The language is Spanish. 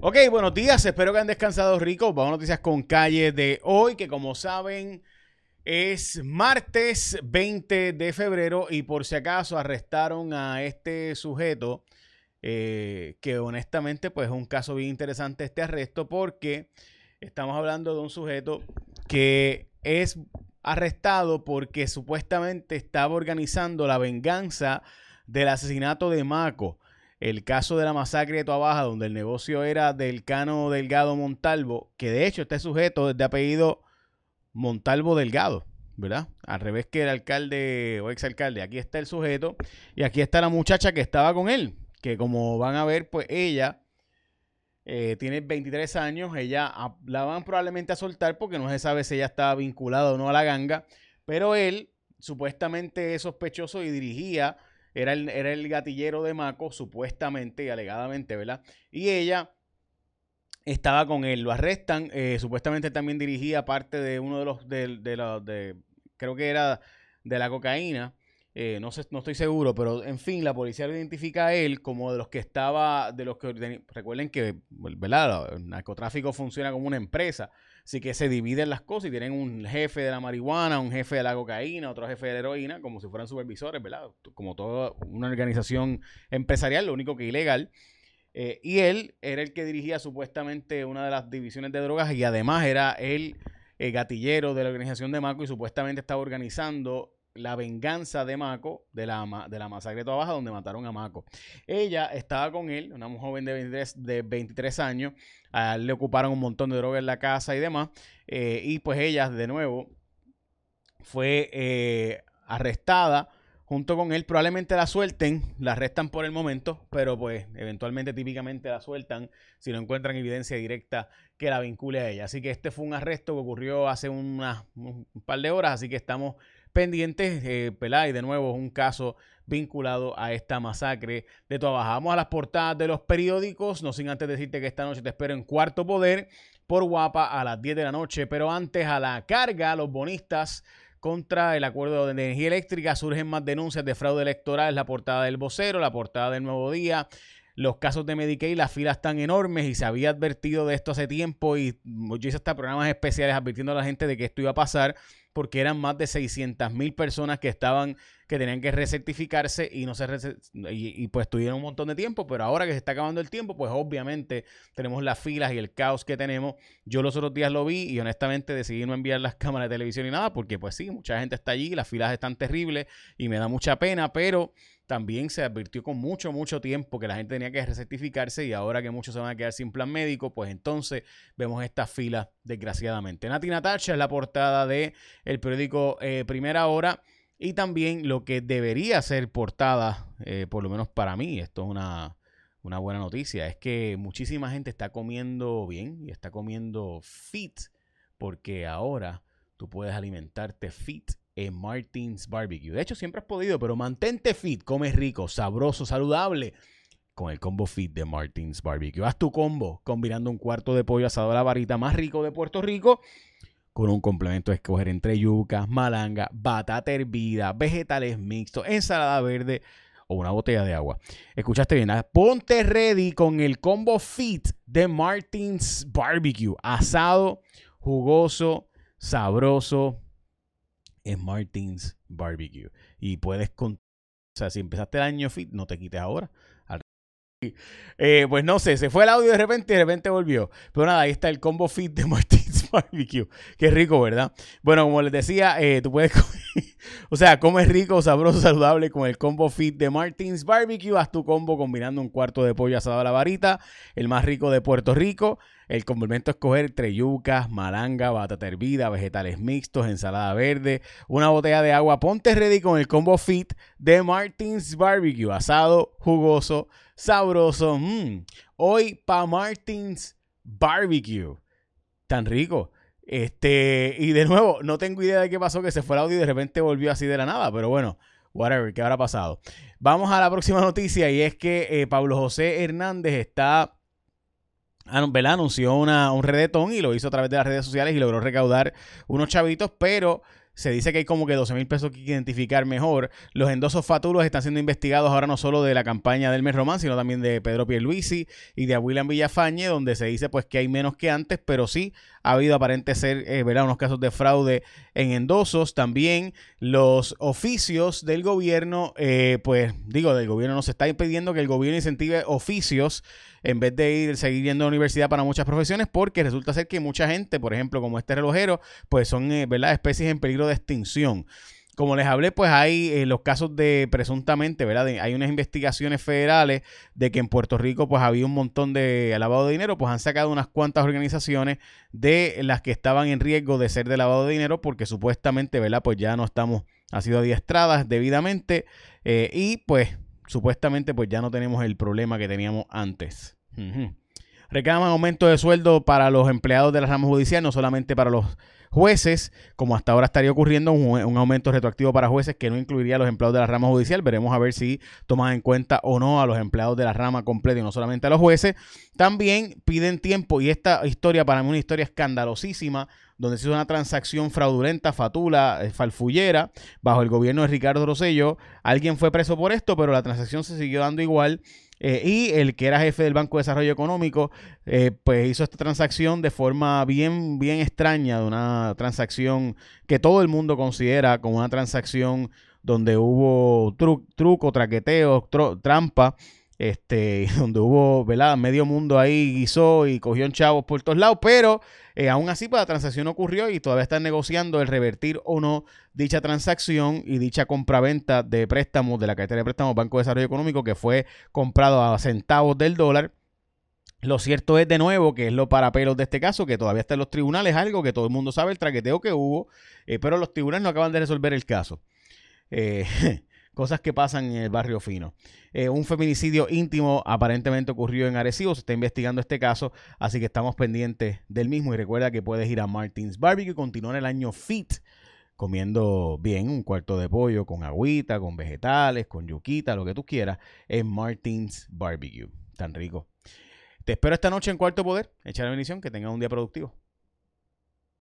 Ok, buenos días, espero que han descansado ricos. Vamos a noticias con calle de hoy, que como saben es martes 20 de febrero y por si acaso arrestaron a este sujeto, eh, que honestamente pues es un caso bien interesante este arresto porque estamos hablando de un sujeto que es arrestado porque supuestamente estaba organizando la venganza del asesinato de Maco. El caso de la masacre de Tuabaja, donde el negocio era del Cano Delgado Montalvo, que de hecho este sujeto es de apellido Montalvo Delgado, ¿verdad? Al revés que el alcalde o exalcalde. Aquí está el sujeto y aquí está la muchacha que estaba con él, que como van a ver, pues ella eh, tiene 23 años, ella la van probablemente a soltar porque no se sabe si ella estaba vinculada o no a la ganga, pero él supuestamente es sospechoso y dirigía, era el, era el gatillero de Maco, supuestamente y alegadamente, ¿verdad? Y ella estaba con él, lo arrestan, eh, supuestamente también dirigía parte de uno de los, de, de, de, creo que era de la cocaína, eh, no, sé, no estoy seguro, pero en fin, la policía lo identifica a él como de los que estaba, de los que recuerden que ¿verdad? el narcotráfico funciona como una empresa, así que se dividen las cosas y tienen un jefe de la marihuana, un jefe de la cocaína, otro jefe de la heroína, como si fueran supervisores, ¿verdad? Como toda una organización empresarial, lo único que ilegal. Eh, y él era el que dirigía supuestamente una de las divisiones de drogas y además era el, el gatillero de la organización de Maco y supuestamente estaba organizando la venganza de Mako, de la, de la masacre de Toda Baja, donde mataron a Mako. Ella estaba con él, una joven de 23, de 23 años, le ocuparon un montón de droga en la casa y demás, eh, y pues ella, de nuevo, fue eh, arrestada junto con él. Probablemente la suelten, la arrestan por el momento, pero pues eventualmente, típicamente la sueltan si no encuentran evidencia directa que la vincule a ella. Así que este fue un arresto que ocurrió hace un par de horas, así que estamos pendientes, eh, Y de nuevo es un caso vinculado a esta masacre. De Toa Vamos a las portadas de los periódicos, no sin antes decirte que esta noche te espero en Cuarto Poder por Guapa a las 10 de la noche, pero antes a la carga, los bonistas contra el acuerdo de energía eléctrica, surgen más denuncias de fraude electoral, la portada del vocero, la portada del Nuevo Día, los casos de Medicaid, las filas están enormes y se había advertido de esto hace tiempo y yo hice hasta programas especiales advirtiendo a la gente de que esto iba a pasar porque eran más de 600 mil personas que estaban, que tenían que recertificarse y no se y, pues tuvieron un montón de tiempo, pero ahora que se está acabando el tiempo, pues obviamente tenemos las filas y el caos que tenemos. Yo los otros días lo vi y honestamente decidí no enviar las cámaras de televisión ni nada, porque pues sí, mucha gente está allí, las filas están terribles y me da mucha pena, pero también se advirtió con mucho, mucho tiempo que la gente tenía que recertificarse y ahora que muchos se van a quedar sin plan médico, pues entonces vemos estas filas, desgraciadamente. Nati Natacha es la portada de el periódico eh, Primera Hora y también lo que debería ser portada, eh, por lo menos para mí, esto es una, una buena noticia, es que muchísima gente está comiendo bien y está comiendo fit porque ahora tú puedes alimentarte fit en Martins Barbecue. De hecho, siempre has podido, pero mantente fit, come rico, sabroso, saludable con el combo fit de Martins Barbecue. Haz tu combo combinando un cuarto de pollo asado a la varita más rico de Puerto Rico con un complemento de escoger entre yucas, malanga, batata hervida, vegetales mixtos, ensalada verde o una botella de agua. Escuchaste bien, ¿ah? ponte ready con el combo fit de Martins Barbecue. Asado, jugoso, sabroso, es Martins Barbecue. Y puedes con o sea, si empezaste el año fit, no te quites ahora. Eh, pues no sé, se fue el audio de repente y de repente volvió. Pero nada, ahí está el combo fit de Martins Barbecue. Qué rico, ¿verdad? Bueno, como les decía, eh, tú puedes o sea, comes rico, sabroso, saludable con el combo fit de Martins Barbecue. Haz tu combo combinando un cuarto de pollo asado a la varita, el más rico de Puerto Rico. El complemento es coger entre yucas, malanga, batata hervida, vegetales mixtos, ensalada verde, una botella de agua. Ponte ready con el combo fit de Martins Barbecue. Asado, jugoso, sabroso. Mm. Hoy pa Martins Barbecue. Tan rico. Este, y de nuevo, no tengo idea de qué pasó, que se fue el audio y de repente volvió así de la nada, pero bueno, whatever, ¿qué habrá pasado? Vamos a la próxima noticia y es que eh, Pablo José Hernández está anunció una, un redetón y lo hizo a través de las redes sociales y logró recaudar unos chavitos, pero se dice que hay como que 12 mil pesos que identificar mejor. Los endosos fatulos están siendo investigados ahora no solo de la campaña del mes román, sino también de Pedro Pierluisi y de William Villafañe, donde se dice pues que hay menos que antes, pero sí ha habido aparente ser, eh, ¿verdad? Unos casos de fraude en endosos. También los oficios del gobierno, eh, pues digo, del gobierno nos está impidiendo que el gobierno incentive oficios en vez de ir seguir yendo a la universidad para muchas profesiones, porque resulta ser que mucha gente, por ejemplo, como este relojero, pues son eh, ¿verdad? especies en peligro de extinción. Como les hablé, pues hay eh, los casos de presuntamente, ¿verdad? hay unas investigaciones federales de que en Puerto Rico pues había un montón de lavado de dinero, pues han sacado unas cuantas organizaciones de las que estaban en riesgo de ser de lavado de dinero porque supuestamente, ¿verdad? Pues ya no estamos, ha sido adiestradas debidamente eh, y pues supuestamente pues ya no tenemos el problema que teníamos antes. Reclaman aumento de sueldo para los empleados de la rama judicial, no solamente para los jueces, como hasta ahora estaría ocurriendo un, aumento retroactivo para jueces que no incluiría a los empleados de la rama judicial. Veremos a ver si toman en cuenta o no a los empleados de la rama completa y no solamente a los jueces. También piden tiempo y esta historia para mí una historia escandalosísima donde se hizo una transacción fraudulenta, fatula, eh, falfullera, bajo el gobierno de Ricardo Rosello. Alguien fue preso por esto, pero la transacción se siguió dando igual. Eh, y el que era jefe del Banco de Desarrollo Económico, eh, pues hizo esta transacción de forma bien, bien extraña, de una transacción que todo el mundo considera como una transacción donde hubo truco, traqueteo, trampa este, donde hubo, ¿verdad? Medio mundo ahí guisó y cogió en chavos por todos lados, pero eh, aún así pues, la transacción ocurrió y todavía están negociando el revertir o no dicha transacción y dicha compraventa de préstamos de la cartera de préstamos Banco de Desarrollo Económico que fue comprado a centavos del dólar. Lo cierto es de nuevo que es lo para pelos de este caso, que todavía está en los tribunales, algo que todo el mundo sabe, el traqueteo que hubo, eh, pero los tribunales no acaban de resolver el caso. Eh, cosas que pasan en el barrio fino. Eh, un feminicidio íntimo aparentemente ocurrió en Arecibo, se está investigando este caso, así que estamos pendientes del mismo y recuerda que puedes ir a Martins Barbecue y continuar el año fit comiendo bien un cuarto de pollo con agüita, con vegetales, con yuquita, lo que tú quieras, en Martins Barbecue. Tan rico. Te espero esta noche en Cuarto Poder. Echa la bendición, que tengas un día productivo.